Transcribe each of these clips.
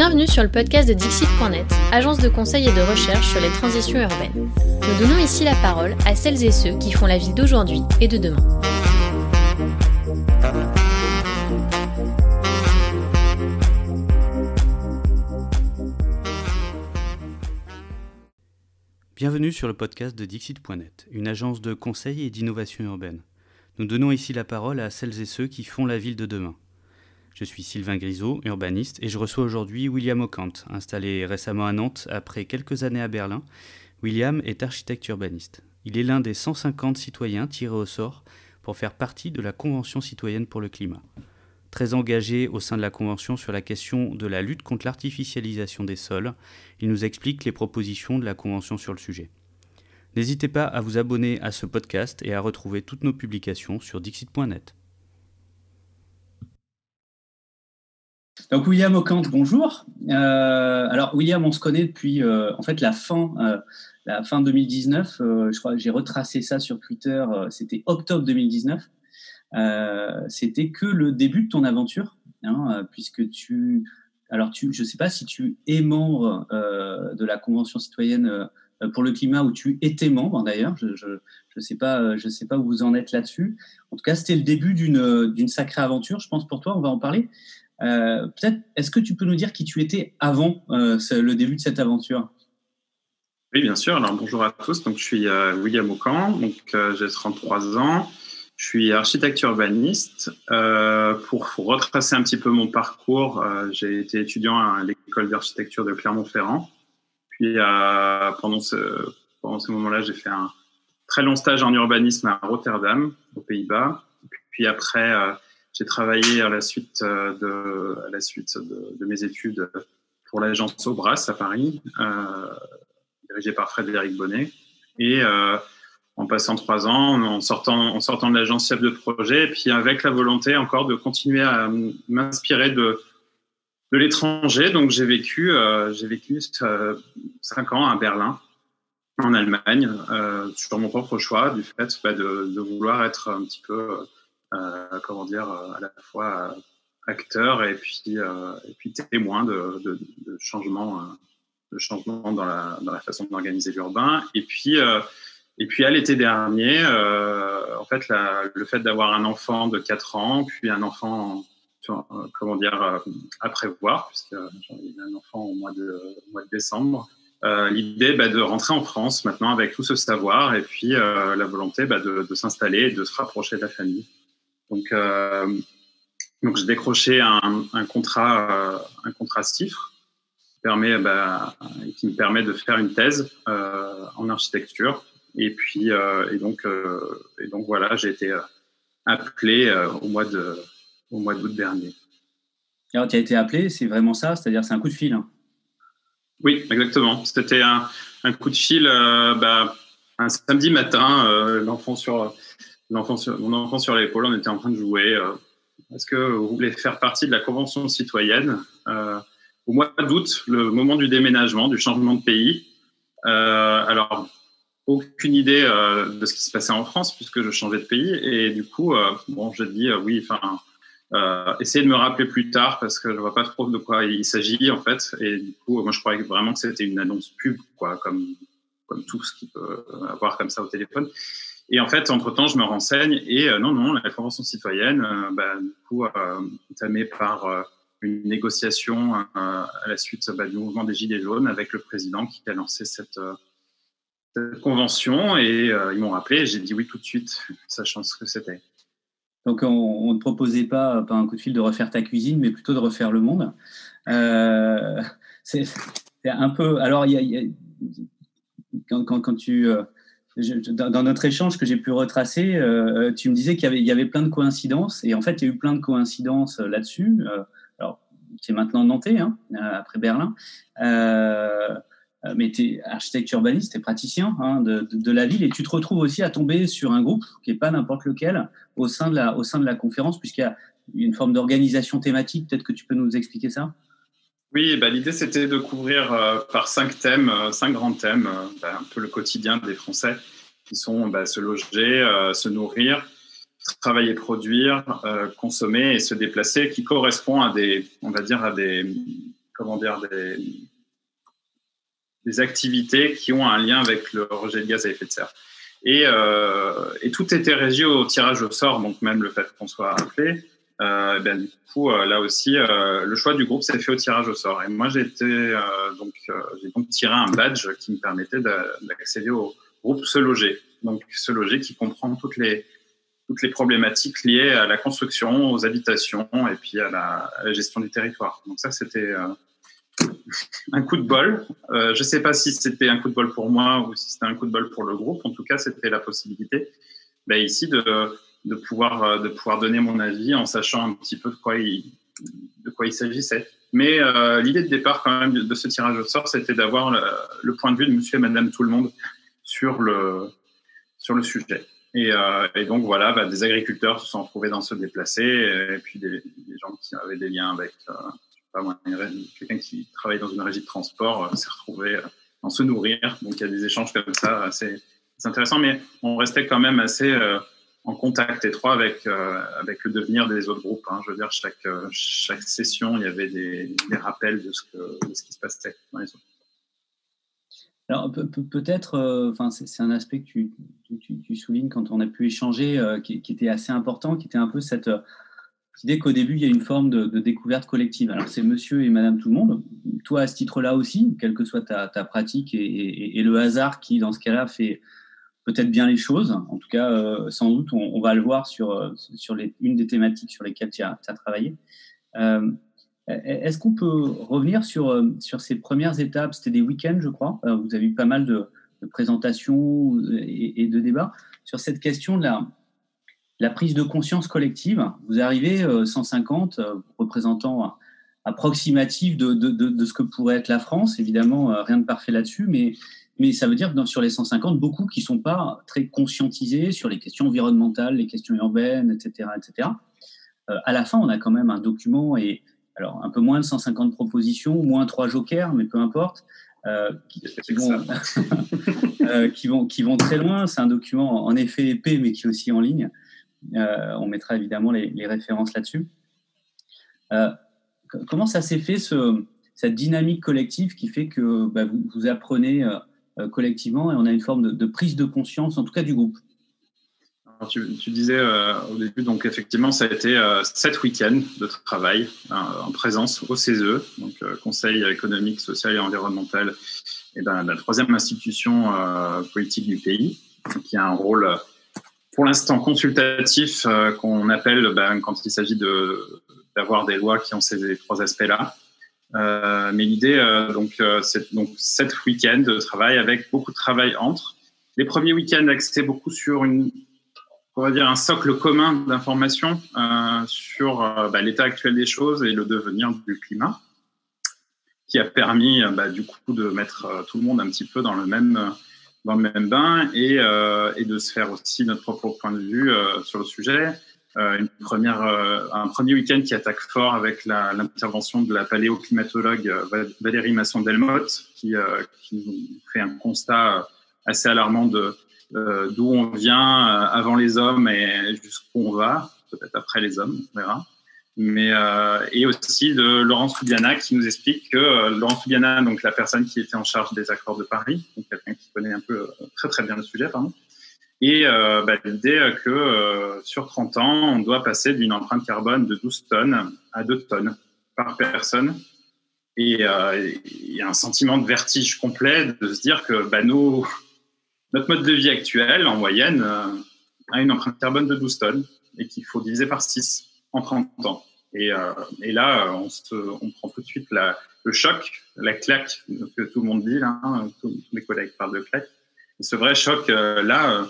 Bienvenue sur le podcast de Dixit.net, agence de conseil et de recherche sur les transitions urbaines. Nous donnons ici la parole à celles et ceux qui font la ville d'aujourd'hui et de demain. Bienvenue sur le podcast de Dixit.net, une agence de conseil et d'innovation urbaine. Nous donnons ici la parole à celles et ceux qui font la ville de demain. Je suis Sylvain Grisot, urbaniste, et je reçois aujourd'hui William Ocant, installé récemment à Nantes après quelques années à Berlin. William est architecte urbaniste. Il est l'un des 150 citoyens tirés au sort pour faire partie de la Convention citoyenne pour le climat. Très engagé au sein de la Convention sur la question de la lutte contre l'artificialisation des sols, il nous explique les propositions de la Convention sur le sujet. N'hésitez pas à vous abonner à ce podcast et à retrouver toutes nos publications sur dixit.net. Donc William Ocant, bonjour. Euh, alors William, on se connaît depuis euh, en fait la fin, euh, la fin 2019. je crois que j'ai retracé ça sur Twitter. C'était octobre 2019. C'était que le début de ton aventure, hein, puisque tu, alors tu, je sais pas si tu es membre de la Convention citoyenne pour le climat ou tu étais membre d'ailleurs. Je, je, je sais pas, je sais pas où vous en êtes là-dessus. En tout cas, c'était le début d'une d'une sacrée aventure, je pense pour toi. On va en parler. Euh, peut-être, est-ce que tu peux nous dire qui tu étais avant euh, le début de cette aventure? Oui, bien sûr. Alors, bonjour à tous. Donc, je suis euh, William Aucan, donc j'ai 33 ans. Je suis architecte urbaniste. pour, retracer un petit peu mon parcours, j'ai été étudiant à l'école d'architecture de Clermont-Ferrand. Puis, pendant ce, pendant ce moment-là, j'ai fait un très long stage en urbanisme à Rotterdam, aux Pays-Bas. Puis après, j'ai travaillé à la suite, euh, de, à la suite de, mes études pour l'agence Obras à Paris, euh, dirigée par Frédéric Bonnet. Et euh, en passant trois ans, en sortant, en sortant de l'agence chef de projet, et puis avec la volonté encore de continuer à m'inspirer de, de l'étranger. Donc j'ai vécu, j'ai vécu cinq ans à Berlin, en Allemagne, sur mon propre choix, du fait bah, de, vouloir être un petit peu comment dire, euh, à la fois euh, acteur et puis, et puis témoin de, de, de changements changement dans la, façon d'organiser l'urbain. Et puis, et puis à l'été dernier, en fait, le fait d'avoir un enfant de 4 ans, puis un enfant, comment dire, à prévoir, puisque j'ai un enfant au mois de, mois de décembre, euh, l'idée bah, de rentrer en France maintenant avec tout ce savoir et puis euh, la volonté bah, de s'installer et de se rapprocher de la famille. Donc, euh, donc j'ai décroché un, un contrat, euh, un contrat CIFRE qui, permet, bah, qui me permet de faire une thèse euh, en architecture. Et puis, et donc, et donc voilà, j'ai été appelé au mois de, au mois d'août dernier. Alors, tu as été appelé, c'est vraiment ça, c'est-à-dire c'est un coup de fil. Hein. Oui, exactement. C'était un, un, coup de fil, bah, un samedi matin, l'enfant sur mon enfant sur l'épaule, on était en train de jouer. Euh, est-ce que vous voulez faire partie de la Convention citoyenne euh, Au mois d'août, le moment du déménagement, du changement de pays. Euh, alors, aucune idée de ce qui se passait en France puisque je changeais de pays. Et du coup, bon, j'ai dit oui, enfin, euh, essayez de me rappeler plus tard parce que je vois pas trop de quoi il s'agit en fait. Et du coup, moi je croyais vraiment que c'était une annonce pub, quoi, comme comme tout ce qu'il peut avoir comme ça au téléphone. Et en fait, entre-temps, je me renseigne et euh, non, non, la Convention citoyenne, euh, bah, du coup, euh, entamée par euh, une négociation à la suite bah, du mouvement des Gilets jaunes avec le président qui a lancé cette, convention et ils m'ont rappelé j'ai dit oui tout de suite, sachant ce que c'était. Donc, on ne proposait pas, pas un coup de fil de refaire ta cuisine, mais plutôt de refaire le monde. c'est un peu. Alors, quand, quand, quand, tu dans notre échange que j'ai pu retracer, euh, tu me disais qu'il y, avait plein de coïncidences, et en fait, il y a eu plein de coïncidences euh, là-dessus. Euh, alors, tu es maintenant nantais, hein, après Berlin, mais tu es architecte urbaniste, tu es praticien hein, de, la ville, et tu te retrouves aussi à tomber sur un groupe qui n'est pas n'importe lequel au sein de la conférence, puisqu'il y a une forme d'organisation thématique. Peut-être que tu peux nous expliquer ça? Oui, bah, l'idée c'était de couvrir euh, par cinq thèmes, euh, cinq grands thèmes, euh, bah, un peu le quotidien des Français, qui sont bah, se loger, se nourrir, travailler, produire, consommer et se déplacer, qui correspond à des, on va dire à des, comment dire, des, des activités qui ont un lien avec le rejet de gaz à effet de serre. Et, euh, et, tout était régi au tirage au sort, donc même le fait qu'on soit appelé. Euh, ben, du coup, euh, là aussi, euh, le choix du groupe s'est fait au tirage au sort. Et moi, j'ai donc, tiré un badge qui me permettait d'accéder au groupe Se Loger. Donc, Se Loger qui comprend toutes les, problématiques liées à la construction, aux habitations et puis à la, gestion du territoire. Donc, ça, c'était un coup de bol. Je ne sais pas si c'était un coup de bol pour moi ou si c'était un coup de bol pour le groupe. En tout cas, c'était la possibilité ben, ici de, de, pouvoir, euh, de pouvoir donner mon avis en sachant un petit peu de quoi il, de quoi il s'agissait. Mais euh, l'idée de départ quand même de ce tirage au sort, c'était d'avoir le, point de vue de monsieur et madame tout le monde sur le, sur le sujet. Et, euh, et donc voilà, bah, des agriculteurs se sont retrouvés dans ce déplacé, et puis des, gens qui avaient des liens avec, euh, quelqu'un qui travaille dans une régie de transport euh, s'est retrouvé euh, en se nourrir. Donc il y a des échanges comme ça, assez, intéressant, mais on restait quand même assez en contact étroit avec, avec le devenir des autres groupes. Hein. Je veux dire, chaque, chaque session, il y avait des, rappels de ce, qui se passait dans les autres. Alors peut-être, enfin c'est un aspect que tu, soulignes quand on a pu échanger, qui, était assez important, qui était un peu cette l'idée qu'au début, il y a une forme de, découverte collective. Alors, c'est monsieur et madame tout le monde. Toi, à ce titre-là aussi, quelle que soit ta, pratique et, le hasard qui, dans ce cas-là, fait peut-être bien les choses. En tout cas, euh, sans doute, on, va le voir sur, euh, une des thématiques sur lesquelles tu as, travaillé. Euh, est-ce qu'on peut revenir sur, ces premières étapes? C'était des week-ends, je crois. vous avez eu pas mal de, présentations et, de débats sur cette question de la, prise de conscience collective. Vous arrivez 150 euh, euh, représentants approximatifs de, de, ce que pourrait être la France. Évidemment, rien de parfait là-dessus, mais, mais ça veut dire que sur les 150, beaucoup qui ne sont pas très conscientisés sur les questions environnementales, les questions urbaines, etc. etc. à la fin, on a quand même un document et alors un peu moins de 150 propositions, moins trois jokers, mais peu importe, qui, vont, qui, vont, qui vont très loin. C'est un document en effet épais, mais qui est aussi en ligne. Euh, on mettra évidemment les, références là-dessus. Euh, comment ça s'est fait, ce, cette dynamique collective qui fait que bah, vous, apprenez euh, collectivement et on a une forme de, prise de conscience, en tout cas du groupe tu, disais au début, donc effectivement, ça a été sept week-ends de travail en présence au CESE, donc Conseil économique, social et environnemental, et ben, la troisième institution politique du pays, qui a un rôle pour l'instant consultatif euh, qu'on appelle ben, quand il s'agit d'avoir des lois qui ont ces trois aspects-là. Euh, mais l'idée, euh, donc, euh, c'est donc sept week-ends de travail avec beaucoup de travail entre. Les premiers week-ends axés beaucoup sur une, on va dire un socle commun d'informations sur bah, l'état actuel des choses et le devenir du climat, qui a permis bah, du coup de mettre tout le monde un petit peu dans le même dans le même bain et, de se faire aussi notre propre point de vue sur le sujet. Euh, une première, euh, un premier week-end qui attaque fort avec l'intervention de la paléoclimatologue euh, Valérie Masson-Delmotte qui, qui fait un constat assez alarmant de d'où on vient avant les hommes et jusqu'où on va, peut-être après les hommes, on verra. Mais et aussi de Laurence Soubiana qui nous explique que Laurence Soubiana, donc la personne qui était en charge des accords de Paris, donc quelqu'un qui connaît un peu très très bien le sujet, pardon, et euh, bah, l'idée que euh, sur 30 ans, on doit passer d'une empreinte carbone de 12 tonnes à 2 tonnes par personne. Et il y a un sentiment de vertige complet de se dire que bah, nos, notre mode de vie actuel, en moyenne, a une empreinte carbone de 12 tonnes et qu'il faut diviser par 6 en 30 ans. Et, euh, là, on, prend tout de suite le choc, la claque que tout le monde dit, là, hein, tous, mes collègues parlent de claque. Ce vrai choc, euh, là, euh,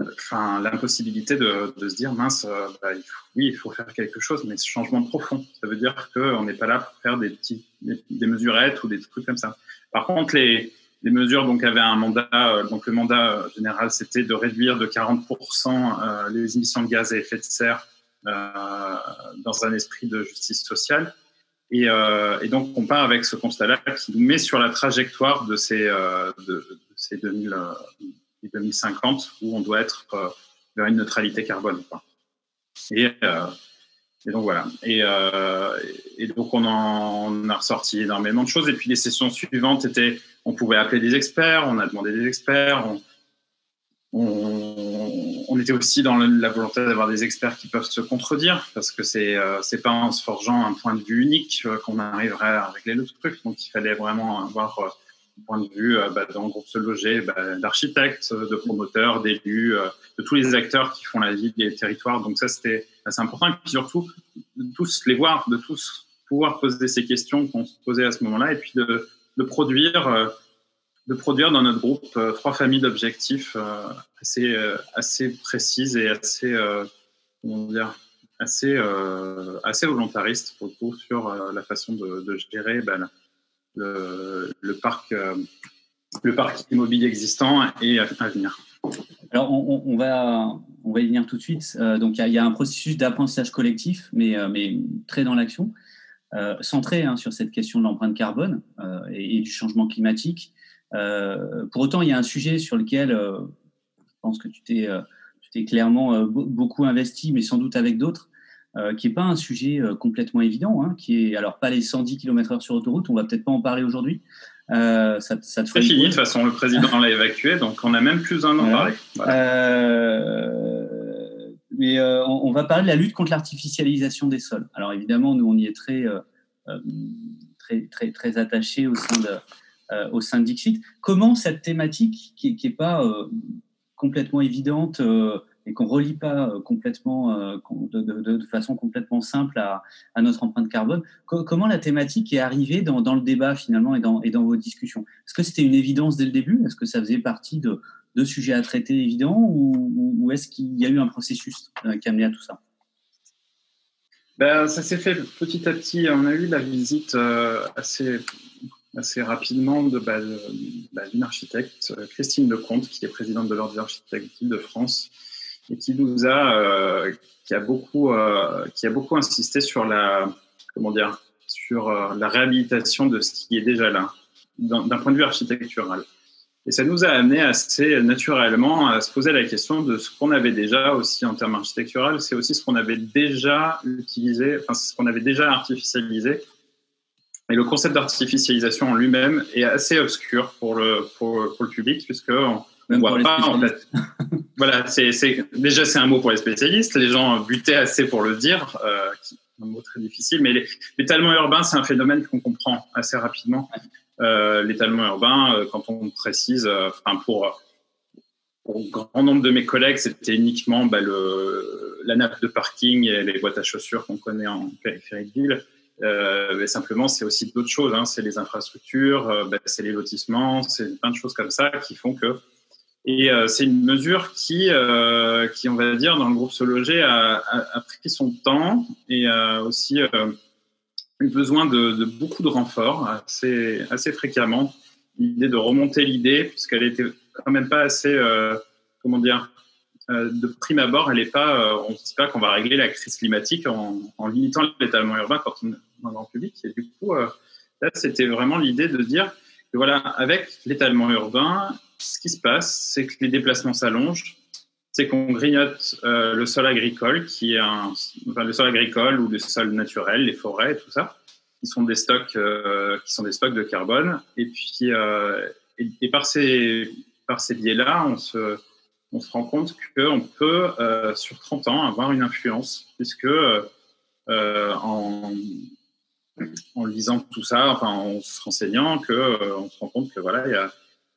enfin, l'impossibilité de, de, se dire, mince, euh, bah, oui, il faut faire quelque chose, mais ce changement profond, ça veut dire qu'on n'est pas là pour faire des, petits, des, mesurettes ou des trucs comme ça. Par contre, les, mesures donc avaient un mandat, donc le mandat général, c'était de réduire de 40% les émissions de gaz à effet de serre euh, dans un esprit de justice sociale. Et, euh, donc, on part avec ce constat-là qui nous met sur la trajectoire de ces, euh, de, ces 2000, 2050 où on doit être vers une neutralité carbone. Quoi. Et, donc voilà. Et, et donc on en a ressorti énormément de choses. Et puis les sessions suivantes étaient, on pouvait appeler des experts, on a demandé des experts, on, était aussi dans la volonté d'avoir des experts qui peuvent se contredire, parce que c'est euh, pas en se forgeant un point de vue unique euh, qu'on arriverait à régler le truc. Donc il fallait vraiment avoir euh, point de vue bah, dans le groupe Se Loger, bah, d'architectes, de promoteurs, d'élus, de tous les acteurs qui font la vie des territoires. Donc ça c'était assez important. Et puis surtout de tous les voir, de tous pouvoir poser ces questions qu'on se posait à ce moment-là, et puis de, produire de produire dans notre groupe euh, trois familles d'objectifs euh, assez, euh, assez précises et assez, comment dire, assez, assez volontaristes pour le sur la façon de, gérer ben, le, parc, le parc immobilier existant et à, venir. Alors, on, va, on va y venir tout de suite. donc, il y, a un processus d'apprentissage collectif, mais, mais très dans l'action, centré hein, sur cette question de l'empreinte carbone et, du changement climatique. Euh, pour autant, il y a un sujet sur lequel euh, je pense que tu t'es euh, clairement beaucoup investi, mais sans doute avec d'autres, qui n'est pas un sujet complètement évident, hein, qui est alors pas les 110 km/h sur autoroute, on va peut-être pas en parler aujourd'hui. ça, ça C'est fini, de toute façon, le président l'a évacué, donc on a même plus un an parler. mais on, va parler de la lutte contre l'artificialisation des sols. Alors évidemment, nous, on y est très, très, très, très attachés au sein de, euh, au sein de Dixit. Comment cette thématique, qui n'est pas euh, complètement évidente euh, et qu'on ne relie pas complètement, de, façon complètement simple à, notre empreinte carbone, comment la thématique est arrivée dans, le débat finalement et dans, vos discussions? Est-ce que c'était une évidence dès le début? Est-ce que ça faisait partie de, sujets à traiter évidents ou, est-ce qu'il y a eu un processus qui a amené à tout ça? Ben, ça s'est fait petit à petit. On a eu la visite assez assez rapidement de, bah, bah, d'une architecte, euh, Christine Lecomte, qui est présidente de l'Ordre des architectes de France et qui nous a, euh, qui a beaucoup, euh, qui a beaucoup insisté sur la, comment dire, sur la réhabilitation de ce qui est déjà là, d'un point de vue architectural. Et ça nous a amené assez naturellement à se poser la question de ce qu'on avait déjà aussi en termes architecturaux, c'est aussi ce qu'on avait déjà utilisé, enfin ce qu'on avait déjà artificialisé et le concept d'artificialisation en lui-même est assez obscur pour le, pour, pour le public, puisque on ne voit pas, en fait. voilà, c'est, déjà, c'est un mot pour les spécialistes. Les gens butaient assez pour le dire, euh, un mot très difficile, mais l'étalement urbain, c'est un phénomène qu'on comprend assez rapidement. Euh, l'étalement urbain, euh, quand on précise, euh, enfin, pour, pour grand nombre de mes collègues, c'était uniquement bah, le, la nappe de parking et les boîtes à chaussures qu'on connaît en périphérie de ville. Euh, mais simplement, c'est aussi d'autres choses. Hein. C'est les infrastructures, ben, c'est les lotissements, c'est plein de choses comme ça qui font que. Et euh, c'est une mesure qui, euh, qui, on va dire, dans le groupe Se Loger, a, pris son temps et a aussi eu besoin de, beaucoup de renforts assez, assez fréquemment. L'idée de remonter l'idée, puisqu'elle était quand même pas assez, comment dire, euh, de prime abord, elle est pas, euh, on ne dit pas qu'on va régler la crise climatique en, limitant l'étalement urbain quand on est dans le public. Et du coup, euh, là, c'était vraiment l'idée de dire que voilà, avec l'étalement urbain, ce qui se passe, c'est que les déplacements s'allongent, c'est qu'on grignote le sol agricole, qui est enfin, le sol agricole ou le sol naturel, les forêts, tout ça, qui sont des stocks, qui sont des stocks de carbone. Et puis, et, et, par ces, par ces biais-là, on se on se rend compte qu'on peut, euh, sur 30 ans, avoir une influence, puisque euh, en, en, lisant tout ça, en se renseignant, que, euh, on se rend compte que voilà, il y a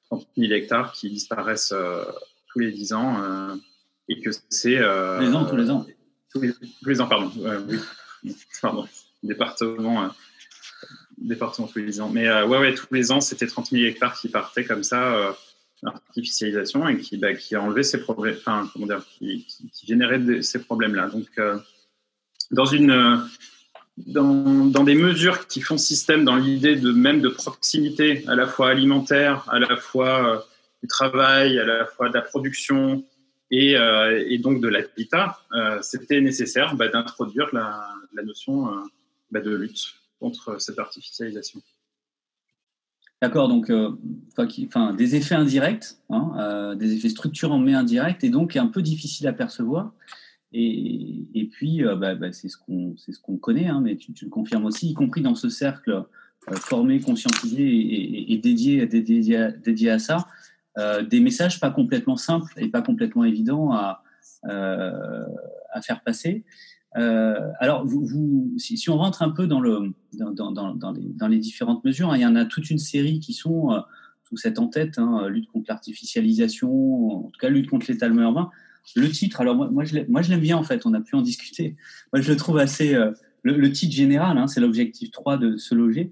30 000 hectares qui disparaissent tous les 10 ans et que c'est. tous les ans, tous les ans. Tous les, ans, pardon. oui, pardon. Département. département tous les ans. Mais ouais, ouais, tous les ans, c'était 30 000 hectares qui partaient comme ça artificialisation et qui, bah, qui a enlevé ces problèmes, enfin, comment dire, qui, qui, générait ces problèmes-là. Donc, euh, dans une, dans, des mesures qui font système dans l'idée même de proximité, à la fois alimentaire, à la fois euh, du travail, à la fois de la production et, euh, donc de l'habitat, c'était nécessaire bah, d'introduire la, notion bah, de lutte contre cette artificialisation. D'accord, donc euh, des effets indirects, hein, euh, des effets structurants mais indirects, et donc un peu difficile à percevoir. Et, puis, bah, bah, c'est ce qu'on connaît, hein, mais tu, le confirmes aussi, y compris dans ce cercle formé, conscientisé et, dédié, à ça, des messages pas complètement simples et pas complètement évidents à, faire passer. Euh, alors, si, on rentre un peu dans, le, dans, dans, dans, les, différentes mesures, hein, il y en a toute une série qui sont euh, sous cette en-tête, hein, lutte contre l'artificialisation, en tout cas lutte contre l'étalement urbain. Le titre, alors moi, moi je l'aime bien en fait, on a pu en discuter. Moi je le trouve assez, euh, le, titre général, hein, c'est l'objectif 3 de se loger,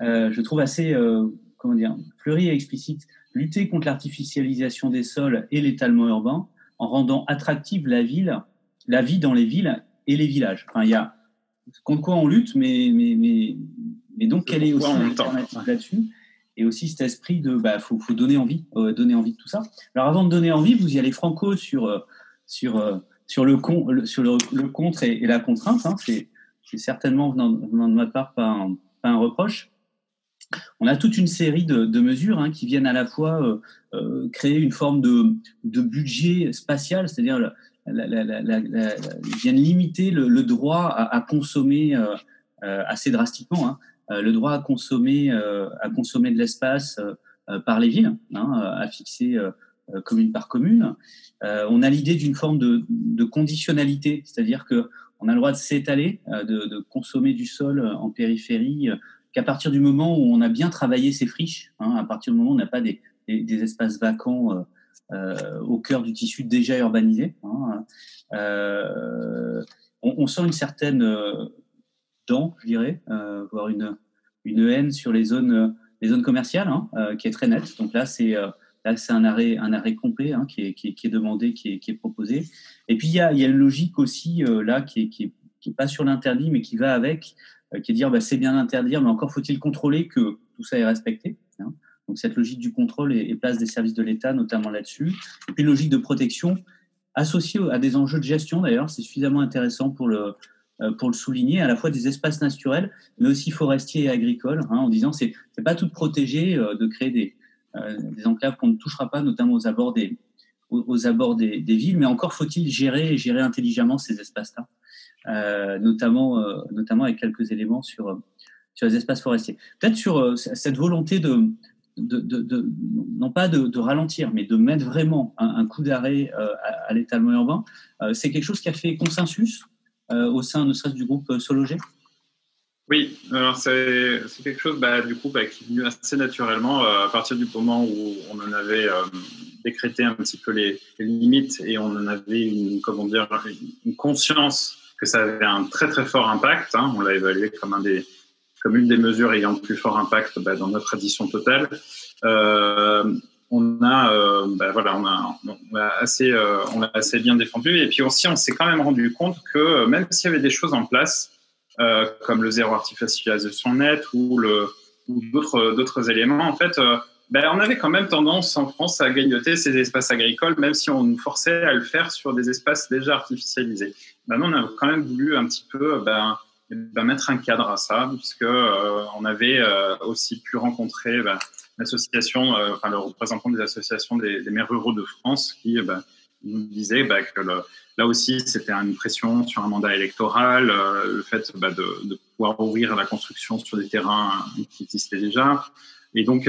euh, je trouve assez, euh, comment dire, fleuri et explicite. Lutter contre l'artificialisation des sols et l'étalement urbain en rendant attractive la ville, la vie dans les villes et les villages. Enfin, il y a contre quoi on lutte, mais, mais, mais, mais donc quelle est aussi l'alternative là-dessus Et aussi cet esprit de, bah, faut, faut donner envie, euh, donner envie de tout ça. Alors avant de donner envie, vous y allez franco sur euh, sur euh, sur le contre et, la contrainte. Hein. C'est certainement venant, de ma part pas un, reproche. On a toute une série de, mesures hein, qui viennent à la fois créer une forme de, de budget spatial, c'est-à-dire viennent limiter le, droit à, consommer assez drastiquement, hein, le droit à consommer, à consommer de l'espace par les villes, hein, à fixer commune par commune. on a l'idée d'une forme de, conditionnalité, c'est-à-dire que on a le droit de s'étaler, de, consommer du sol en périphérie, qu'à partir du moment où on a bien travaillé ses friches, hein, à partir du moment où on n'a pas des, espaces vacants euh, au cœur du tissu déjà urbanisé. Hein. Euh, on, sent une certaine euh, je dirais, voire une, une haine sur les zones, les zones commerciales, hein, qui est très nette. Donc là, c'est Là, c'est un arrêt, un arrêt complet hein, qui, est, qui, est, demandé, qui est, qui est, proposé. Et puis, il y a, y a une logique aussi là qui est, qui est, pas sur l'interdit, mais qui va avec, qui est dire bah, c'est bien d'interdire, mais encore faut-il contrôler que tout ça est respecté. Hein. Donc cette logique du contrôle et, place des services de l'État, notamment là-dessus. Et puis logique de protection associée à des enjeux de gestion, d'ailleurs, c'est suffisamment intéressant pour le, euh, pour le souligner, à la fois des espaces naturels, mais aussi forestiers et agricoles, hein, en disant c'est n'est pas tout protéger euh, de créer des, euh, des enclaves qu'on ne touchera pas, notamment aux abords des, aux, abords des, villes, mais encore faut-il gérer gérer intelligemment ces espaces-là, notamment, notamment avec quelques éléments sur, sur les espaces forestiers. Peut-être sur cette volonté de, de, non pas de, ralentir, mais de mettre vraiment un, coup d'arrêt euh, à, l'étalement urbain, euh, c'est quelque chose qui a fait consensus euh, au sein ne serait-ce du groupe Sologé? Oui, alors c'est quelque chose bah, du coup bah, qui est venu assez naturellement à partir du moment où on en avait décrété un petit peu les, limites et on en avait une, comment dire, une conscience que ça avait un très très fort impact. Hein. on l'a évalué comme un des comme une des mesures ayant le plus fort impact bah, dans notre addition totale. Euh, on a, euh, bah, voilà, on a, assez, euh, on a assez bien défendu. Et puis aussi, on s'est quand même rendu compte que même s'il y avait des choses en place, euh, comme le zéro artificialisation net ou d'autres éléments, en fait, ben, on avait quand même tendance en France à grignoter ces espaces agricoles, même si on nous forçait à le faire sur des espaces déjà artificialisés. Maintenant, on a quand même voulu un petit peu ben, mettre un cadre à ça, puisque euh, on avait euh, aussi pu rencontrer l'association, euh, enfin le représentant des associations des, maires ruraux de France, qui ben, nous disait que là aussi c'était une pression sur un mandat électoral, le fait de, de, pouvoir ouvrir la construction sur des terrains qui existaient déjà, et donc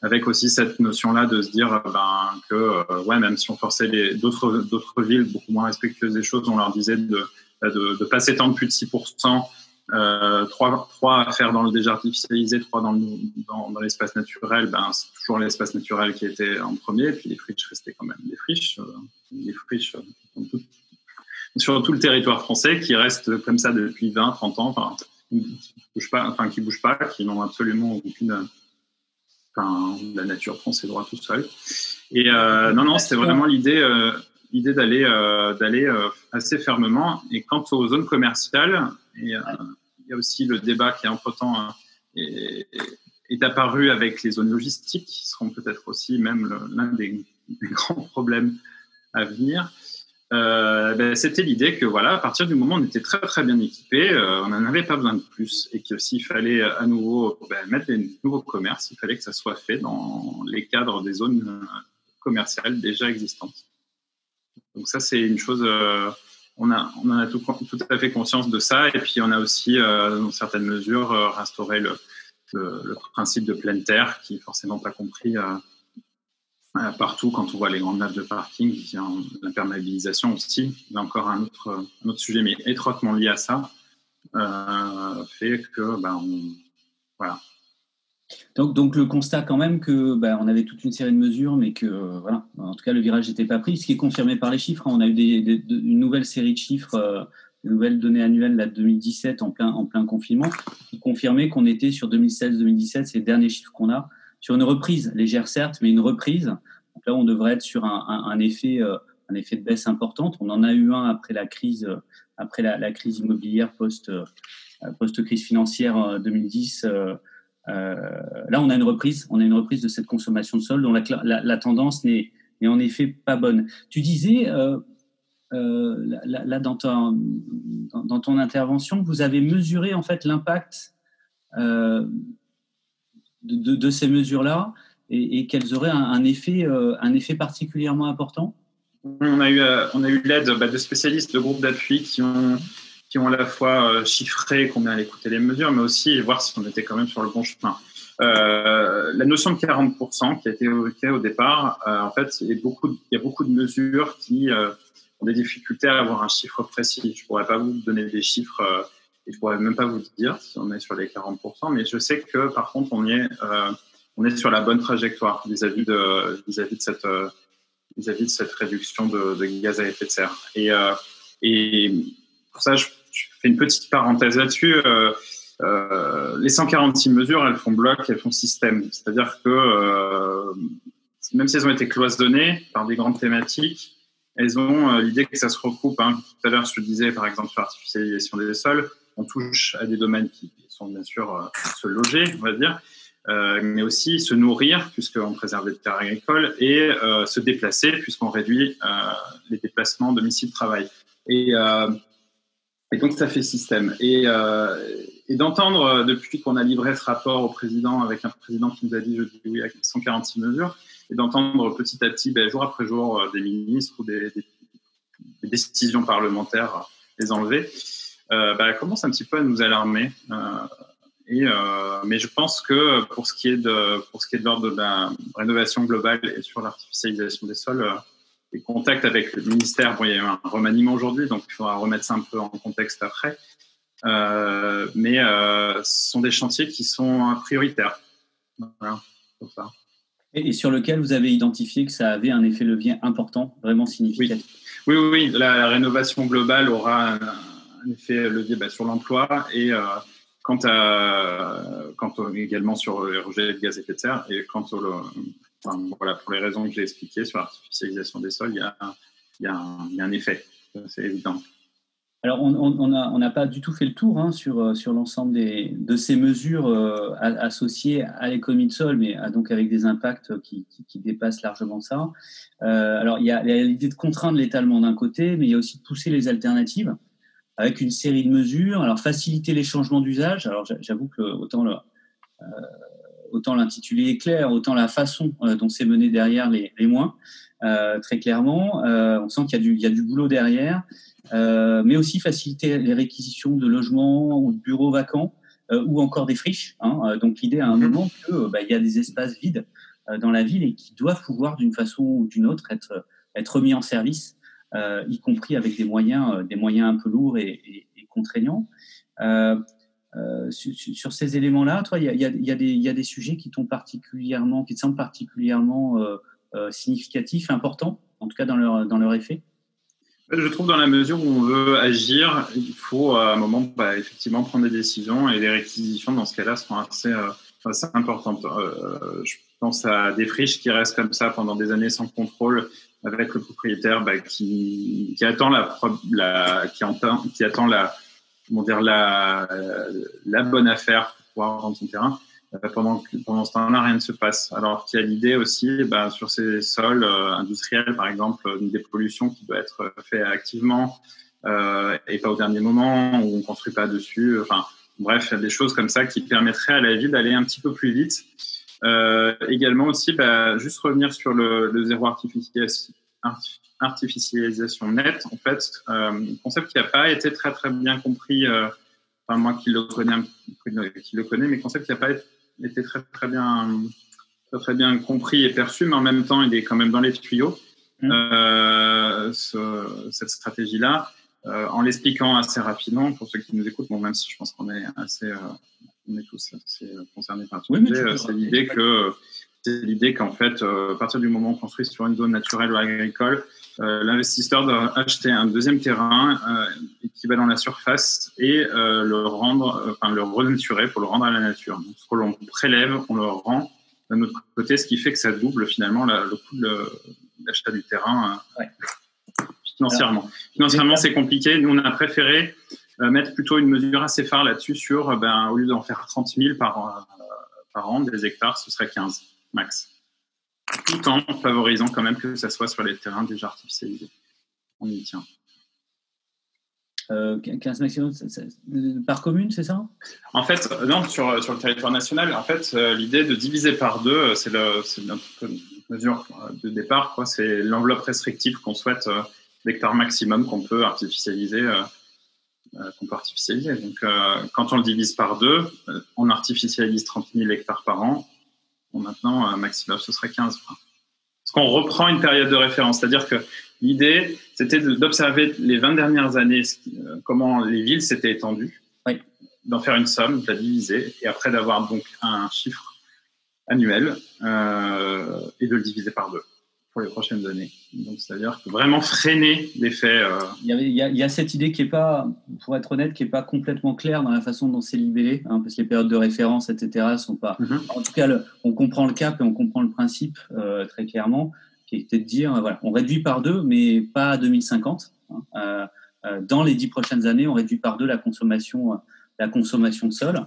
avec aussi cette notion-là de se dire ben, que ouais, même si on forçait d'autres d'autres villes beaucoup moins respectueuses des choses, on leur disait de de ne pas s'étendre plus de 6%, euh, 3, 3 à faire dans le déjà artificialisé, 3 dans, l'espace naturel, ben, c'est toujours l'espace naturel qui était en premier, puis les friches restaient quand même des friches, euh, friches euh, sur tout le territoire français qui restent comme ça depuis 20, 30 ans, qui bougent pas, enfin, qui bougent pas, qui n'ont absolument aucune, la nature prend ses droits tout seul. Et non, non, c'était vraiment l'idée, l'idée d'aller d'aller assez fermement. Et quant aux zones commerciales, euh, il y a aussi le débat qui entre-temps est, est, apparu avec les zones logistiques, qui seront peut-être aussi même l'un des, grands problèmes à venir. Ben, c'était l'idée que voilà, à partir du moment où on était très très bien équipé, on n'en avait pas besoin de plus et que s'il fallait à nouveau ben, mettre des nouveaux commerces, il fallait que ça soit fait dans les cadres des zones commerciales déjà existantes. Donc ça, c'est une chose euh, on a, a tout, à fait conscience de ça. Et puis, on a aussi, dans certaines mesures, restauré le, principe de pleine terre, qui est forcément pas compris partout quand on voit les grandes nappes de parking, l'imperméabilisation aussi, là encore un autre, un autre sujet, mais étroitement lié à ça, fait que ben, voilà, donc, donc, le constat quand même que bah, on avait toute une série de mesures, mais que voilà, en tout cas le virage n'était pas pris, ce qui est confirmé par les chiffres. Hein. On a eu des, une nouvelle série de chiffres, euh, une nouvelle donnée annuelle là, 2017 en plein, en plein confinement, qui confirmait qu'on était sur 2016-2017, c'est les derniers chiffres qu'on a, sur une reprise légère certes, mais une reprise. Donc là, on devrait être sur un, effet, euh, un effet de baisse importante. On en a eu un après la crise, euh, après la, crise immobilière post, post crise financière 2010. Euh, là, on a une reprise, on a une reprise de cette consommation de sol dont la, tendance n'est en effet pas bonne. Tu disais, euh, euh, là, dans, ton, dans, ton intervention, vous avez mesuré en fait l'impact de, ces mesures-là et, qu'elles auraient un, effet, un effet particulièrement important? On a eu, eu l'aide bah, de spécialistes de groupes d'appui qui ont qui ont à la fois euh, chiffré combien allaient coûter les mesures, mais aussi voir si on était quand même sur le bon chemin. Euh, la notion de 40% qui a été évoquée au départ, euh, en fait, il y, a beaucoup de, mesures qui ont des difficultés à avoir un chiffre précis. Je pourrais pas vous donner des chiffres et je pourrais même pas vous dire si on est sur les 40%, mais je sais que par contre, on est, on est sur la bonne trajectoire vis-à-vis de, vis-à-vis de cette, vis-à-vis de cette réduction de, gaz à effet de serre. Et pour ça, je, une petite parenthèse là-dessus. Euh, euh, les 146 mesures, elles font bloc, elles font système. C'est-à-dire que euh, même si elles ont été cloisonnées par des grandes thématiques, elles ont l'idée que ça se recoupe. Hein. Tout à l'heure, je te disais, par exemple, sur l'artificialisation des sols, on touche à des domaines qui sont bien sûr se loger, on va dire, mais aussi se nourrir, puisqu'on préserve les terres agricoles, et se déplacer, puisqu'on réduit les déplacements domicile-travail. Et et donc, ça fait système. Et, euh, d'entendre, euh, depuis qu'on a livré ce rapport au président, avec un président qui nous a dit, je dis oui, à 146 mesures, et d'entendre petit à petit, ben, jour après jour, euh, des ministres ou des, décisions parlementaires les enlever, euh, ben, commence un petit peu à nous alarmer. Mais je pense que pour ce qui est de, pour ce qui est de l'ordre de la rénovation globale et sur l'artificialisation des sols, les contacts avec le ministère. Bon, il y a eu un remaniement aujourd'hui, donc il faudra remettre ça un peu en contexte après. Euh, mais euh, ce sont des chantiers qui sont prioritaires. Voilà, pour ça. Et, sur lequel vous avez identifié que ça avait un effet levier important, vraiment significatif? Oui, oui, oui. La, rénovation globale aura un, effet levier bah, sur l'emploi et euh, quant à, quant également sur les rejets de gaz à effet de serre et quant au, voilà, pour les raisons que j'ai expliquées sur l'artificialisation des sols, il y a, un, effet, c'est évident. Alors, on n'a pas du tout fait le tour hein, sur, sur l'ensemble de ces mesures euh, associées à l'économie de sol, mais donc avec des impacts qui, dépassent largement ça. Euh, alors, il y a, l'idée de contraindre l'étalement d'un côté, mais il y a aussi de pousser les alternatives avec une série de mesures. Alors, faciliter les changements d'usage. Alors, j'avoue que autant le, euh, autant l'intitulé est clair, autant la façon euh, dont c'est mené derrière les, moins. Euh, très clairement, euh, on sent qu'il y, y, a du boulot derrière, mais aussi faciliter les réquisitions de logements ou de bureaux vacants ou encore des friches. Hein. Donc l'idée à un mhm. moment qu'il bah, y a des espaces vides dans la ville et qui doivent pouvoir d'une façon ou d'une autre être, être mis en service, y compris avec des moyens, des moyens un peu lourds et, et, et contraignants. Euh, sur, ces éléments-là, toi, il y a, des sujets qui particulièrement, qui te semblent particulièrement euh, euh, significatifs, importants, en tout cas dans leur, effet? Je trouve dans la mesure où on veut agir, il faut à un moment bah, effectivement prendre des décisions et les réquisitions dans ce cas-là sont assez, importantes. je pense à des friches qui restent comme ça pendant des années sans contrôle avec le propriétaire bah, qui, attend la qui, entend, qui attend la, comment dire, la, la bonne affaire pour pouvoir vendre son terrain. Euh, pendant, pendant ce temps-là, rien ne se passe. Alors qu'il y a l'idée aussi, bah, sur ces sols euh, industriels, par exemple, une dépollution qui doit être faite activement euh, et pas au dernier moment, où on construit pas dessus. Enfin, bref, il y a des choses comme ça qui permettraient à la ville d'aller un petit peu plus vite. Euh, également aussi, bah, juste revenir sur le, le zéro artificialisation nette, en fait, un concept qui n'a pas été très très bien compris, enfin moi qui le connais, qui le connais, mais concept qui n'a pas été très très bien très, très bien compris et perçu, mais en même temps, il est quand même dans les tuyaux. Mmh. Euh, ce, cette stratégie-là, euh, en l'expliquant assez rapidement pour ceux qui nous écoutent, bon, même si je pense qu'on est assez, euh, on est tous assez concernés par tout oui, c'est l'idée que c'est l'idée qu'en fait, à partir du moment où on construit sur une zone naturelle ou agricole, l'investisseur doit acheter un deuxième terrain équivalent à la surface et le rendre, enfin le renaturer pour le rendre à la nature. Donc, ce que l'on prélève, on le rend d'un autre côté, ce qui fait que ça double finalement le coût de l'achat du terrain euh, financièrement. financièrement, c'est compliqué. Nous, on a préféré euh, mettre plutôt une mesure assez phare là-dessus sur, euh, ben, au lieu d'en faire 30 000 par, par an, des hectares, ce serait 15 max. Tout en favorisant quand même que ça soit sur les terrains déjà artificialisés. On y tient. 15 maximum par commune, c'est ça? En fait, non, sur, sur le territoire national, en fait, l'idée de diviser par deux, c'est notre mesure de départ, c'est l'enveloppe restrictive qu'on souhaite euh, d'hectares maximum qu'on peut artificialiser. Euh, euh, qu'on peut artificialiser. Donc, quand on le divise par deux, on artificialise 30 000 hectares par an. Bon, maintenant, un maximum, ce serait 15. Parce qu'on reprend une période de référence. C'est-à-dire que l'idée, c'était d'observer les 20 dernières années comment les villes s'étaient étendues, d'en faire une somme, de la diviser, et après d'avoir donc un chiffre annuel euh, et de le diviser par deux pour les prochaines années. Donc, c'est-à-dire vraiment freiner l'effet. Euh... Il, y avait, il, y a, cette idée qui est pas, pour être honnête, qui est pas complètement claire dans la façon dont c'est libellé, hein, parce que les périodes de référence, etc., sont pas. Mm-hmm. En tout cas, on comprend le cap et on comprend le principe euh, très clairement, qui était de dire, euh, voilà, on réduit par deux, mais pas à 2050. Hein, euh, dans les dix prochaines années, on réduit par deux la consommation, la consommation de sol.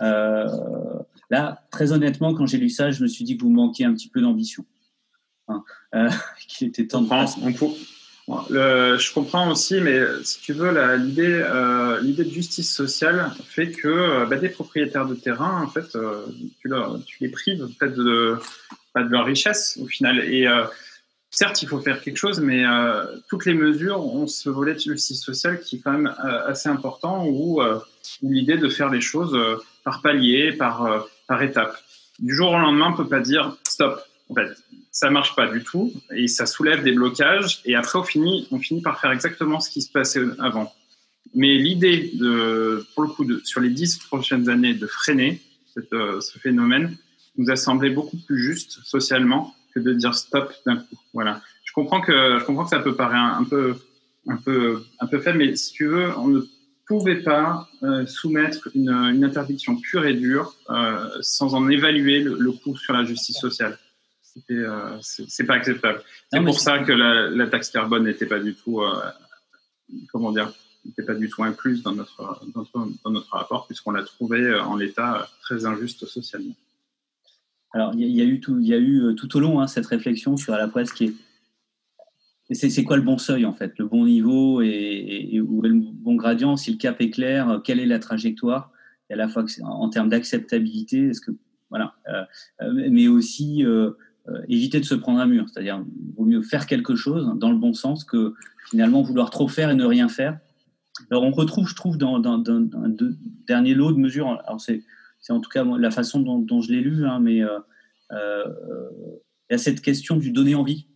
Là, très honnêtement, quand j'ai lu ça, je me suis dit que vous manquiez un petit peu d'ambition. Hein, euh, qu'il était temps de je comprends aussi, mais si tu veux, l'idée, euh, l'idée de justice sociale fait que bah, des propriétaires de terrain, en fait, tu, tu, les prives en fait, de, de leur richesse au final. Et certes, il faut faire quelque chose, mais toutes les mesures ont ce volet de justice sociale qui est quand même assez important, où, où l'idée de faire les choses par palier, par, euh, par étape. Du jour au lendemain, on peut pas dire stop. En fait, ça marche pas du tout et ça soulève des blocages. Et après, on finit, on finit par faire exactement ce qui se passait avant. Mais l'idée de, pour le coup, sur les dix prochaines années, de freiner euh, ce phénomène nous a semblé beaucoup plus juste socialement que de dire stop d'un coup. Voilà. Je comprends que je comprends que ça peut paraître un, un peu un peu un peu faible, mais si tu veux, on ne pouvait pas euh, soumettre une, interdiction pure et dure euh, sans en évaluer le, coût sur la justice sociale. Euh, c'est pas acceptable. C'est pour ça que la, taxe carbone n'était pas du tout, comment dire, n'était pas du tout incluse dans notre, dans notre, rapport puisqu'on l'a trouvé en l'état très injuste socialement. Alors, il y, a eu tout, il y a eu tout au long hein, cette réflexion sur à la fois ce qui est c'est quoi le bon seuil en fait, le bon niveau et, où est le bon gradient? Si le cap est clair, quelle est la trajectoire? Et à la fois en, termes d'acceptabilité, est-ce que voilà, euh, euh, mais aussi euh, éviter de se prendre un mur, c'est-à-dire vaut mieux faire quelque chose dans le bon sens que finalement vouloir trop faire et ne rien faire. Alors on retrouve, je trouve, dans, un dernier lot de mesures. Alors c'est en tout cas la façon dont, je l'ai lu, hein, mais il y a cette question du donner envie.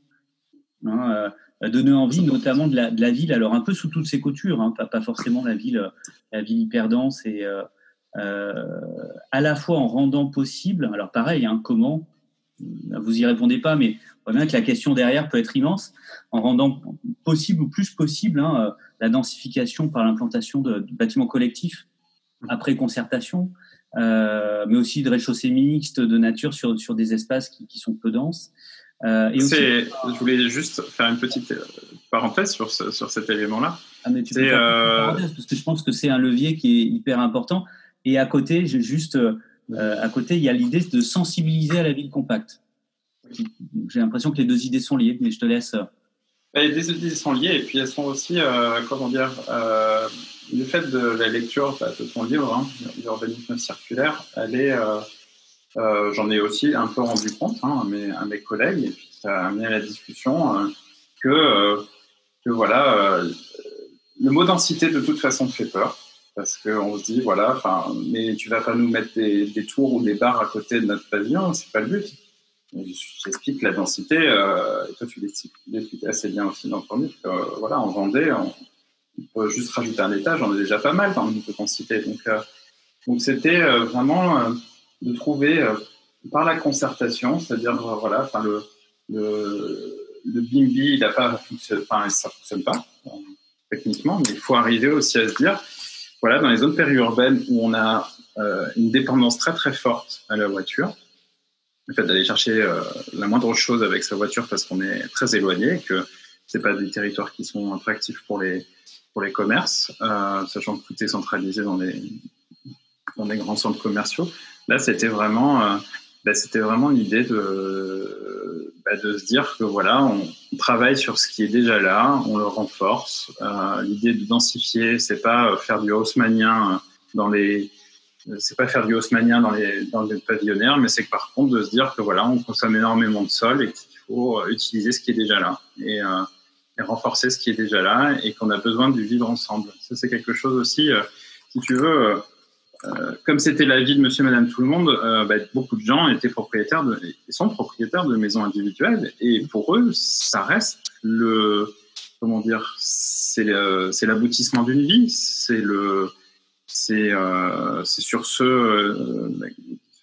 Hein, donner envie, notamment de la, ville, alors un peu sous toutes ses coutures, hein, pas, forcément la ville, la ville hyper dense, et euh, euh, à la fois en rendant possible, alors pareil, comment, vous y répondez pas, mais on voit bien que la question derrière peut être immense, en rendant possible ou plus possible hein, euh, la densification par l'implantation de, bâtiments collectifs après concertation, euh, mais aussi de rez-de-chaussée mixte, de nature sur, sur des espaces qui, qui sont peu denses. Euh, je voulais juste faire une petite parenthèse sur, sur cet élément-là. Ah, euh, parce que je pense que c'est un levier qui est hyper important. Et à côté, juste à côté, il y a l'idée de sensibiliser à la ville compacte. J'ai l'impression que les deux idées sont liées, mais je te laisse. Les deux idées sont liées et puis elles sont aussi, comment dire, le fait de la lecture de ton livre, hein, l'urbanisme circulaire, elle est euh, j'en ai aussi un peu rendu compte hein, à, mes, collègues, et puis ça a amené à la discussion euh, que, que voilà, le mot densité de toute façon fait peur parce qu'on se dit voilà, mais tu vas pas nous mettre des, tours ou des barres à côté de notre pavillon, c'est pas le but. J'explique la densité, euh, et toi tu l'expliques assez bien aussi dans ton livre. voilà, en Vendée, on, peut juste rajouter un étage, on est déjà pas mal dans de densité. Donc, euh, donc c'était euh, vraiment euh, de trouver par la concertation, c'est-à-dire voilà, enfin le, le le BIMBI, il a pas enfin, ça fonctionne pas techniquement, mais il faut arriver aussi à se dire, voilà, dans les zones périurbaines où on a euh, une dépendance très très forte à la voiture, le fait d'aller chercher euh, la moindre chose avec sa voiture parce qu'on est très éloigné, que c'est pas des territoires qui sont attractifs pour les pour les commerces, euh, sachant que tout est centralisé dans les dans les grands centres commerciaux. Là, c'était vraiment euh, bah, c'était vraiment l'idée de bah, de se dire que voilà, on, travaille sur ce qui est déjà là, on le renforce. Euh, l'idée de densifier, c'est pas euh, faire du haussmanien euh, dans les c'est pas faire du haussmanien dans les dans les pavillonnaires, mais c'est par contre de se dire que voilà, on consomme énormément de sol et qu'il faut utiliser ce qui est déjà là et, euh, et renforcer ce qui est déjà là et qu'on a besoin du vivre ensemble. Ça c'est quelque chose aussi, si tu veux euh, comme c'était la vie de monsieur, madame, tout le monde, euh, bah, beaucoup de gens étaient propriétaires de, sont propriétaires de maisons individuelles. Et pour eux, ça reste le, comment dire, c'est l'aboutissement d'une vie. C'est le, c'est euh, sur ce,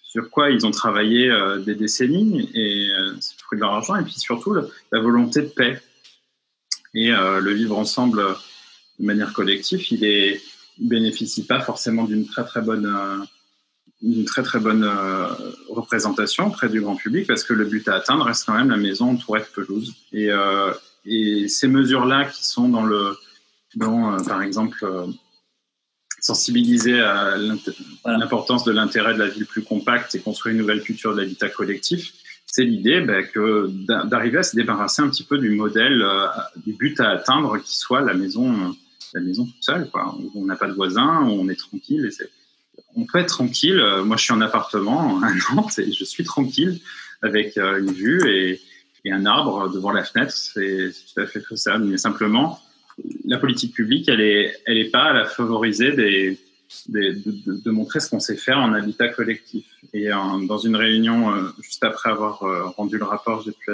sur quoi ils ont travaillé des décennies et c'est le fruit de leur argent. Et puis surtout, la volonté de paix. Et le vivre ensemble de manière collective, il est, bénéficie pas forcément d'une très très bonne euh, une très très bonne euh, représentation auprès du grand public parce que le but à atteindre reste quand même la maison entourée de pelouse et, euh, et ces mesures là qui sont dans le dans par exemple sensibiliser à l'importance de l'intérêt de la ville plus compacte et construire une nouvelle culture de l'habitat collectif c'est l'idée ben, que d'arriver à se débarrasser un petit peu du modèle du but à atteindre qui soit la maison la maison toute seule, quoi. On n'a pas de voisins, on est tranquille. Et on peut être tranquille. Euh, moi, je suis en appartement à Nantes et je suis tranquille avec euh, une vue et, un arbre devant la fenêtre. C'est tout à fait faisable. Mais simplement, la politique publique, elle est, elle est pas à la favoriser de, montrer ce qu'on sait faire en habitat collectif. Et dans une réunion, euh, juste après avoir rendu le rapport, j'ai pu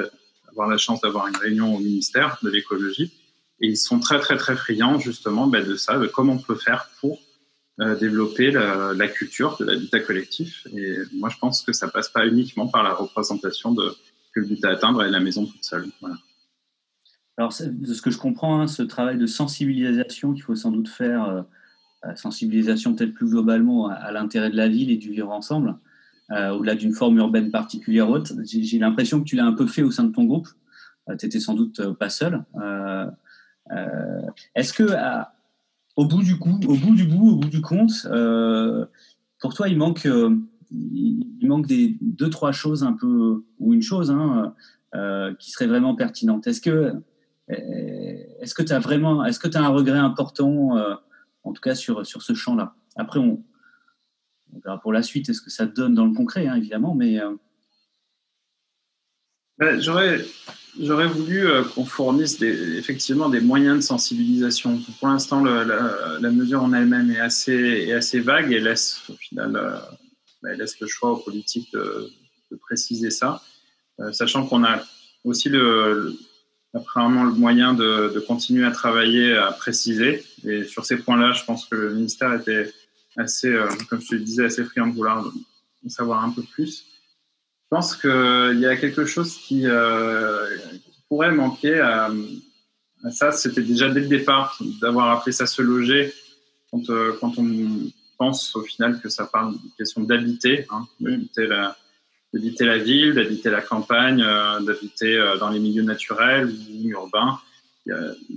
avoir la chance d'avoir une réunion au ministère de l'écologie. Et ils sont très, très, très friands justement ben, de ça, de comment on peut faire pour euh, développer la, culture de l'habitat collectif. Et moi, je pense que ça passe pas uniquement par la représentation de que le but à atteindre est la maison toute seule. Alors, de ce que je comprends, hein, ce travail de sensibilisation qu'il faut sans doute faire, euh, sensibilisation peut-être plus globalement à, l'intérêt de la ville et du vivre ensemble, euh, au-delà d'une forme urbaine particulière haute, j'ai l'impression que tu l'as un peu fait au sein de ton groupe. Euh, tu étais sans doute pas seul. Euh, est-ce que au bout du coup, au bout du bout, au bout du compte, euh, pour toi, il manque, euh, il manque des deux trois choses un peu ou une chose hein, qui serait vraiment pertinente. Est-ce que est-ce que tu as vraiment, est-ce que tu as un regret important, en tout cas sur, sur ce champ-là? Après, on, verra pour la suite, est-ce que ça donne dans le concret, hein, évidemment, mais. J'aurais, J'aurais voulu euh, qu'on fournisse effectivement des moyens de sensibilisation. Pour l'instant, la, mesure en elle-même est assez, vague et laisse au final euh, bah, laisse le choix aux politiques de, préciser ça, euh, sachant qu'on a aussi le, apparemment le moyen de, de, continuer à travailler à préciser. Et sur ces points-là, je pense que le ministère était assez, comme je te le disais, assez friand de vouloir en savoir un peu plus. Je pense qu'il y a quelque chose qui, euh, pourrait manquer à, ça. C'était déjà dès le départ d'avoir appelé ça se loger quand, euh, quand on pense au final que ça parle de question d'habiter, hein, d'habiter la, la, ville, d'habiter la campagne, euh, d'habiter dans les milieux naturels ou urbains.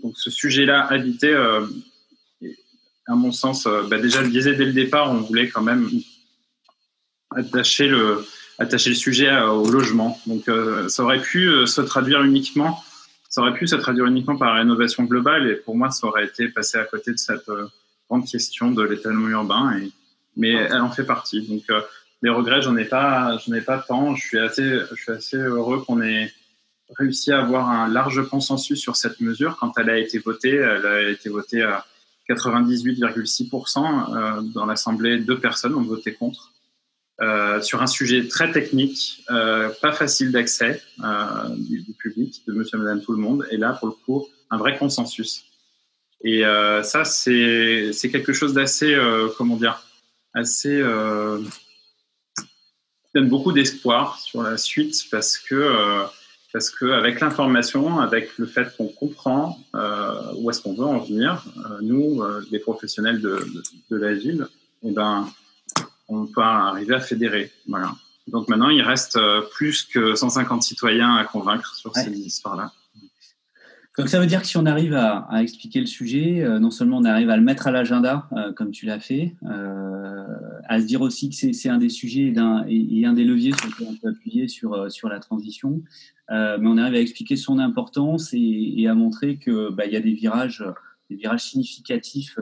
donc ce sujet-là, habiter, à mon sens, bah déjà disais dès le départ, on voulait quand même attacher le, attacher le sujet au logement. Donc, euh, ça aurait pu euh, se traduire uniquement, ça aurait pu se traduire uniquement par la rénovation globale. Et pour moi, ça aurait été passé à côté de cette euh, grande question de l'étalement urbain. Et, mais elle en fait partie. Donc, les regrets, j'en ai pas, j'en ai pas tant. Je suis assez, je suis assez heureux qu'on ait réussi à avoir un large consensus sur cette mesure quand elle a été votée. Elle a été votée à 98,6% dans l'Assemblée. Deux personnes ont voté contre. Euh, sur un sujet très technique, euh, pas facile d'accès euh, du, public, de monsieur et madame tout le monde, et là, pour le coup, un vrai consensus. Et ça, c'est quelque chose d'assez, comment dire, assez, donne beaucoup d'espoir sur la suite parce que, parce que avec l'information, avec le fait qu'on comprend où est-ce qu'on veut en venir, nous, les professionnels de, de, de la ville, eh ben, on peut arriver à fédérer. Voilà. Donc maintenant, il reste euh, plus que 150 citoyens à convaincre sur ces histoires-là. Donc ça veut dire que si on arrive à, expliquer le sujet, euh, non seulement on arrive à le mettre à l'agenda, euh, comme tu l'as fait, à se dire aussi que c'est un des sujets et un, et, un, des leviers sur lesquels on peut appuyer sur, sur la transition, mais on arrive à expliquer son importance et, à montrer qu'il bah, y a des virages, des virages significatifs,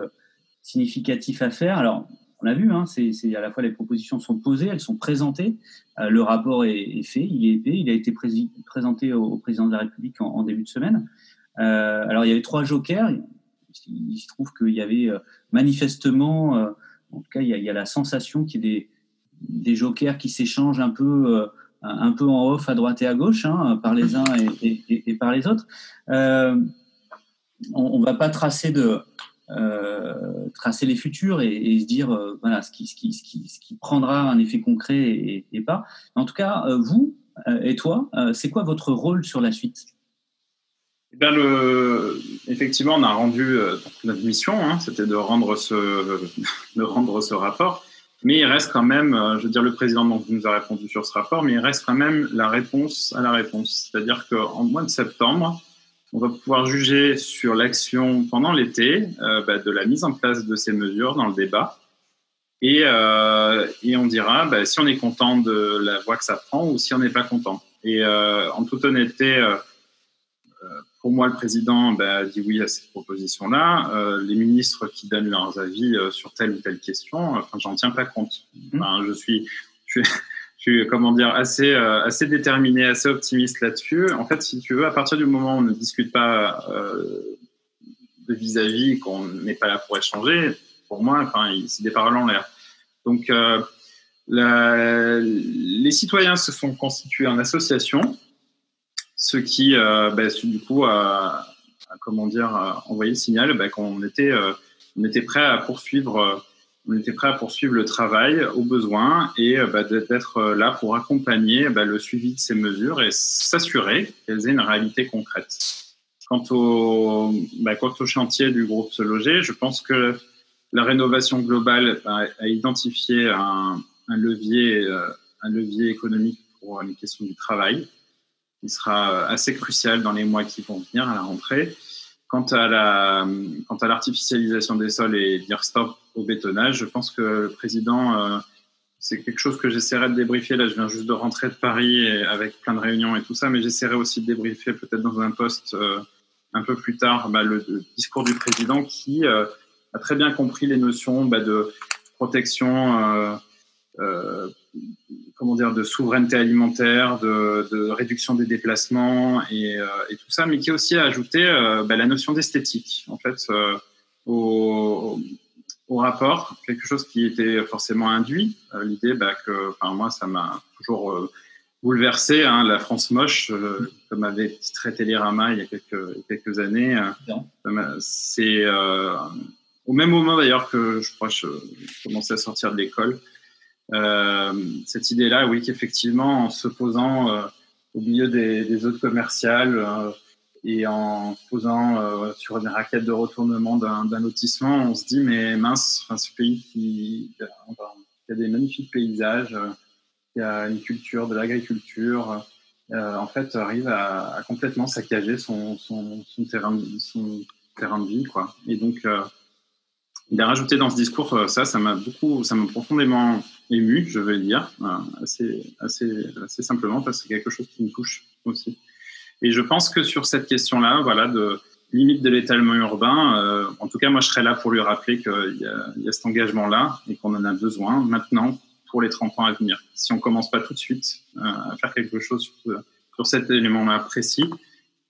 significatifs à faire. Alors, on l'a vu, hein, c'est à la fois les propositions sont posées, elles sont présentées, euh, le rapport est, fait, il a été présenté au, président de la République en, début de semaine. Euh, alors il y avait trois jokers, il, se trouve qu'il y avait euh, manifestement, en tout cas il y, a, la sensation qu'il y ait des, jokers qui s'échangent un peu, un peu en off à droite et à gauche, hein, par les uns et, par les autres. on ne va pas tracer de, tracer les futurs et, se dire euh, voilà ce qui, ce, qui, ce, qui, ce qui prendra un effet concret et, pas. En tout cas, euh, vous et toi, c'est quoi votre rôle sur la suite? Eh bien, le... Effectivement, on a rendu notre mission, hein, c'était de rendre ce de rendre ce rapport. Mais il reste quand même, je veux dire, le président nous a répondu sur ce rapport, mais il reste quand même la réponse à la réponse. C'est-à-dire qu'en mois de septembre, on va pouvoir juger sur l'action pendant l'été euh, bah, de la mise en place de ces mesures dans le débat. Et, euh, et on dira bah, si on est content de la voie que ça prend ou si on n'est pas content. Et euh, en toute honnêteté, euh, euh, pour moi, le président bah, dit oui à cette proposition-là. Euh, les ministres qui donnent leurs avis sur telle ou telle question, enfin, j'en tiens pas compte. Mmh. Enfin, je suis, je suis je suis comment dire assez euh, assez déterminé, assez optimiste là-dessus. En fait, si tu veux, à partir du moment où on ne discute pas euh, de vis-à-vis, qu'on n'est pas là pour échanger, pour moi, enfin, c'est des paroles en l'air. Donc, euh, la, les citoyens se sont constitués en association, ce qui, euh, bah, du coup, a, a, comment dire, envoyé le signal bah, qu'on était euh, on était prêt à poursuivre on était prêt à poursuivre le travail au besoin et euh, bah, d'être euh, là pour accompagner bah, le suivi de ces mesures et s'assurer qu'elles aient une réalité concrète. Quant au, bah, chantier du groupe Se Loger, je pense que la rénovation globale a, identifié un, un levier, euh, un levier économique pour les questions du travail, qui sera assez crucial dans les mois qui vont venir à la rentrée. Quant à la, quant à l'artificialisation des sols et dire stop au bétonnage, je pense que le président, euh, c'est quelque chose que j'essaierai de débriefer. Là, je viens juste de rentrer de Paris avec plein de réunions et tout ça, mais j'essaierai aussi de débriefer peut-être dans un poste euh, un peu plus tard bah, le, discours du président qui euh, a très bien compris les notions bah, de protection comment dire, de souveraineté alimentaire, de, réduction des déplacements et, tout ça, mais qui a aussi ajouté euh, bah, la notion d'esthétique, en fait, au, au, rapport, quelque chose qui était forcément induit. L'idée bah, que, enfin, moi, ça m'a toujours bouleversé, hein, la France moche, comme avait titré Télérama il y a quelques, quelques années. C'est au même moment d'ailleurs que je crois que je commençais à sortir de l'école. Euh, cette idée-là, oui, qu'effectivement, en se posant euh, au milieu des, des zones commerciales euh, et en se posant sur une raquette de retournement d'un lotissement, on se dit, mais mince, enfin, ce pays qui, qui a des magnifiques paysages, qui a une culture, de l'agriculture, euh, en fait, arrive à, complètement saccager son, terrain, de vie. Quoi. Et donc, euh, il a rajouté dans ce discours ça, ça m'a beaucoup, ça m'a profondément ému, je vais dire, assez, assez, assez simplement parce que c'est quelque chose qui me touche aussi. Et je pense que sur cette question-là, voilà, de limite de l'étalement urbain, euh, en tout cas, moi, je serais là pour lui rappeler qu'il y, y, a cet engagement-là et qu'on en a besoin maintenant pour les 30 ans à venir. Si on commence pas tout de suite euh, à faire quelque chose sur ce sur cet élément-là précis,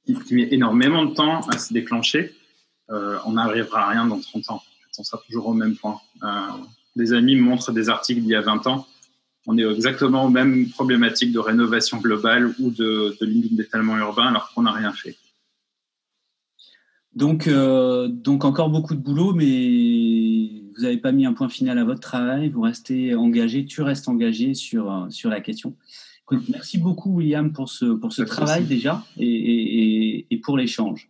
qui, met énormément de temps à se déclencher, on n'arrivera à rien dans 30 ans. On sera toujours au même point. des amis montrent des articles d'il y a 20 ans on est exactement aux mêmes problématiques de rénovation globale ou de, de limite d'étalement urbain alors qu'on n'a rien fait. Donc, euh, donc encore beaucoup de boulot, mais vous n'avez pas mis un point final à votre travail, vous restez engagé, tu restes engagé sur, sur la question. merci beaucoup William pour ce, pour ce travail déjà et, et, et pour l'échange.